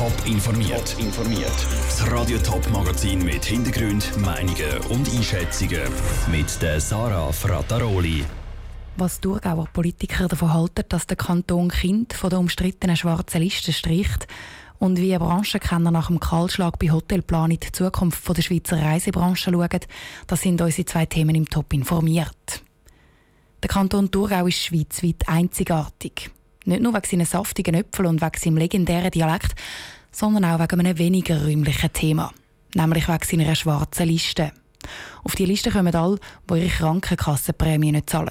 Top informiert. informiert. Das Radio Top Magazin mit Hintergrund, Meinungen und Einschätzungen mit der Sarah Frataroli. Was Thurgauer Politiker davon halten, dass der Kanton Kind von der umstrittenen schwarzen Liste stricht und wie Branchenkenner nach dem Kahlschlag bei Hotelplan in die Zukunft der Schweizer Reisebranche schauen, das sind unsere zwei Themen im Top informiert. Der Kanton Thurgau ist schweizweit einzigartig. Nicht nur wegen seinen saftigen Äpfeln und wegen seinem legendären Dialekt, sondern auch wegen einem weniger räumlichen Thema, nämlich wegen seiner schwarzen Liste. Auf die Liste kommen alle, die ihre Krankenkassenprämie nicht zahlen.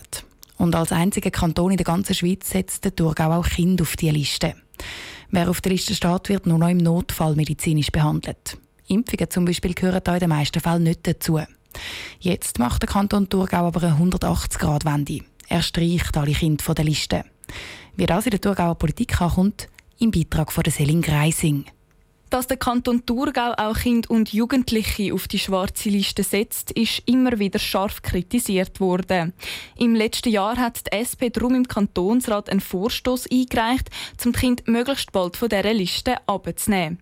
Und als einziger Kanton in der ganzen Schweiz setzt der Thurgau auch Kinder auf diese Liste. Wer auf der Liste steht, wird nur noch im Notfall medizinisch behandelt. Impfungen zum Beispiel gehören da in den meisten Fällen nicht dazu. Jetzt macht der Kanton Thurgau aber eine 180-Grad-Wende. Er streicht alle Kinder von der Liste. Wie das in der Thurgauer Politik ankommt, im Beitrag von Selin Greising. Dass der Kanton Thurgau auch Kinder und Jugendliche auf die schwarze Liste setzt, ist immer wieder scharf kritisiert worden. Im letzten Jahr hat die SP darum im Kantonsrat einen Vorstoß eingereicht, um die Kinder möglichst bald von dieser Liste abzunehmen.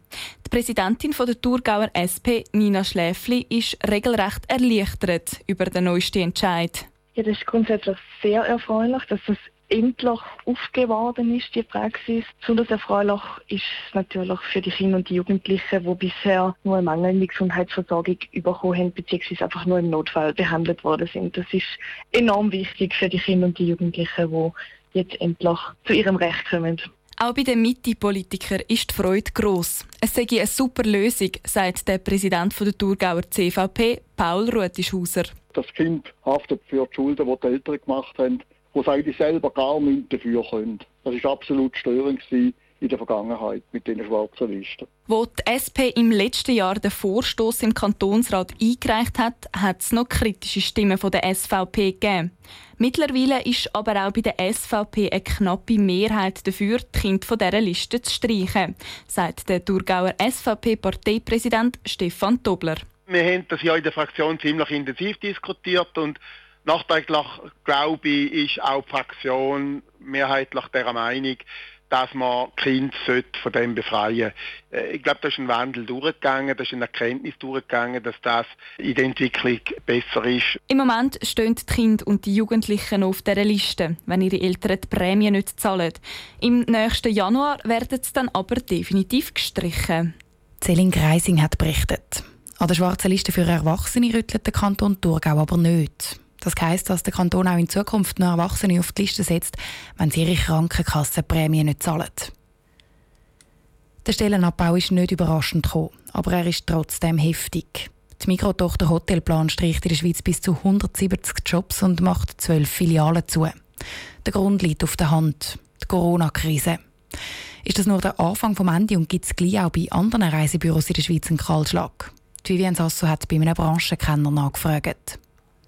Die Präsidentin der Thurgauer SP, Nina Schläfli, ist regelrecht erleichtert über den neuesten Entscheid. Ja, das ist grundsätzlich sehr erfreulich, dass das endlich aufgeworden ist, die Praxis. Besonders erfreulich ist es natürlich für die Kinder und die Jugendlichen, die bisher nur eine mangelnde Gesundheitsversorgung bekommen haben, beziehungsweise einfach nur im Notfall behandelt worden sind. Das ist enorm wichtig für die Kinder und die Jugendlichen, die jetzt endlich zu ihrem Recht kommen. Auch bei den Mitte-Politikern ist die Freude gross. Es sei eine super Lösung, sagt der Präsident der Thurgauer CVP, Paul Rutischhauser. Das Kind haftet für die Schulden, die die Eltern gemacht haben wo sie eigentlich selber gar nichts dafür können. Das war absolut störend in der Vergangenheit mit den schwarzen Listen. Wo die SP im letzten Jahr den Vorstoß im Kantonsrat eingereicht hat, hat es noch kritische Stimmen von der SVP gegeben. Mittlerweile ist aber auch bei der SVP eine knappe Mehrheit dafür, die Kinder von dieser Liste zu streichen, sagt der Thurgauer SVP-Parteipräsident Stefan Tobler. Wir haben das ja in der Fraktion ziemlich intensiv diskutiert und Nachträglich, glaube ich, ist auch die Fraktion mehrheitlich der Meinung, dass man Kind von dem befreien sollte. Äh, ich glaube, da ist ein Wandel durchgegangen, da ist eine Erkenntnis durchgegangen, dass das in der Entwicklung besser ist. Im Moment stehen die Kinder und die Jugendlichen auf dieser Liste, wenn ihre Eltern die Prämie nicht zahlen. Im nächsten Januar werden sie dann aber definitiv gestrichen. Celine Greising hat berichtet. An der schwarzen Liste für Erwachsene rüttelt der Kanton Thurgau aber nicht. Das heisst, dass der Kanton auch in Zukunft nur Erwachsene auf die Liste setzt, wenn sie ihre Krankenkassenprämie nicht zahlen. Der Stellenabbau ist nicht überraschend gekommen, aber er ist trotzdem heftig. Die Mikrotochter Hotelplan streicht in der Schweiz bis zu 170 Jobs und macht zwölf Filialen zu. Der Grund liegt auf der Hand, die Corona-Krise. Ist das nur der Anfang vom Ende und gibt es gleich auch bei anderen Reisebüros in der Schweiz einen Kahlschlag? Die Vivian Sasso hat bei einem Branchenkenner nachgefragt.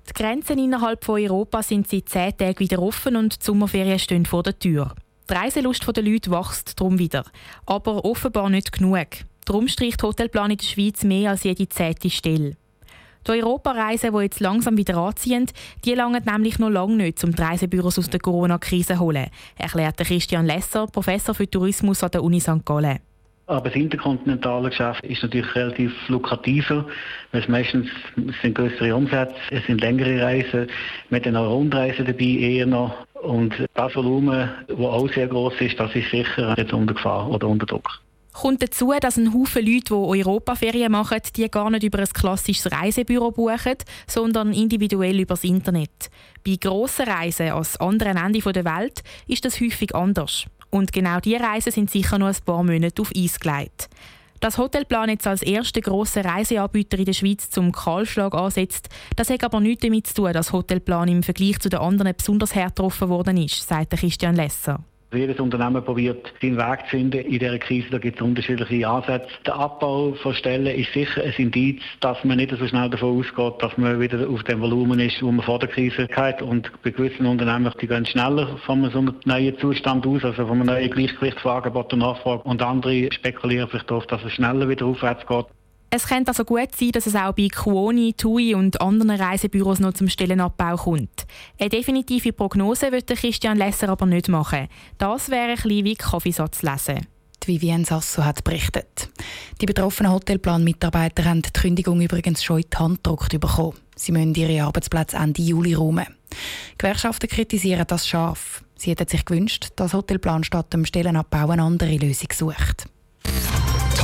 Die Grenzen innerhalb von Europa sind seit zehn Tagen wieder offen und die Sommerferien stehen vor der Tür. Die Reiselust der Leute wächst darum wieder. Aber offenbar nicht genug. Darum streicht Hotelplan in der Schweiz mehr als jede zehnte Stelle. Die Europareisen, die jetzt langsam wieder anziehen, die langen nämlich noch lange nicht, um die Reisebüros aus der Corona-Krise zu holen, erklärte Christian Lesser, Professor für Tourismus an der Uni St. Gallen. Aber das interkontinentale Geschäft ist natürlich relativ lukrativer, weil es meistens sind größere Umsätze, es sind längere Reisen, mit einer Rundreise dabei eher noch. Und das Volumen, das auch sehr groß ist, das ist sicher jetzt unter Gefahr oder unter Druck. Kommt dazu, dass ein Haufen Leute, die Europaferien machen, die gar nicht über ein klassisches Reisebüro buchen, sondern individuell über das Internet. Bei grossen Reisen ans anderen Ende der Welt ist das häufig anders. Und genau diese Reisen sind sicher noch ein paar Monate auf Eis gelegt. Das Hotelplan jetzt als erster grosser Reiseanbieter in der Schweiz zum Kahlschlag ansetzt, das hat aber nichts damit zu tun, dass Hotelplan im Vergleich zu den anderen besonders hart getroffen worden ist, sagt Christian Lesser. Jedes Unternehmen probiert, seinen Weg zu finden in dieser Krise. Da gibt es unterschiedliche Ansätze. Der Abbau von Stellen ist sicher ein Indiz, dass man nicht so schnell davon ausgeht, dass man wieder auf dem Volumen ist, wo man vor der Krise hatte. Und bei gewissen Unternehmen, die gehen schneller von einem neuen Zustand aus, also von einem neuen Gleichgewicht von Angebot und Nachfrage. Und andere spekulieren vielleicht darauf, dass es schneller wieder aufwärts geht. Es könnte also gut sein, dass es auch bei Kuoni, TUI und anderen Reisebüros noch zum Stellenabbau kommt. Eine definitive Prognose wird Christian Lesser aber nicht machen. Das wäre ein bisschen wie Kaffeesatz lesen. wie Vivien Sasso hat berichtet. Die betroffenen Hotelplan-Mitarbeiter haben die Kündigung übrigens schon in die Hand gedruckt bekommen. Sie müssen ihre Arbeitsplätze Ende Juli räumen. Gewerkschaften kritisieren das scharf. Sie hätten sich gewünscht, dass Hotelplan statt dem Stellenabbau eine andere Lösung sucht.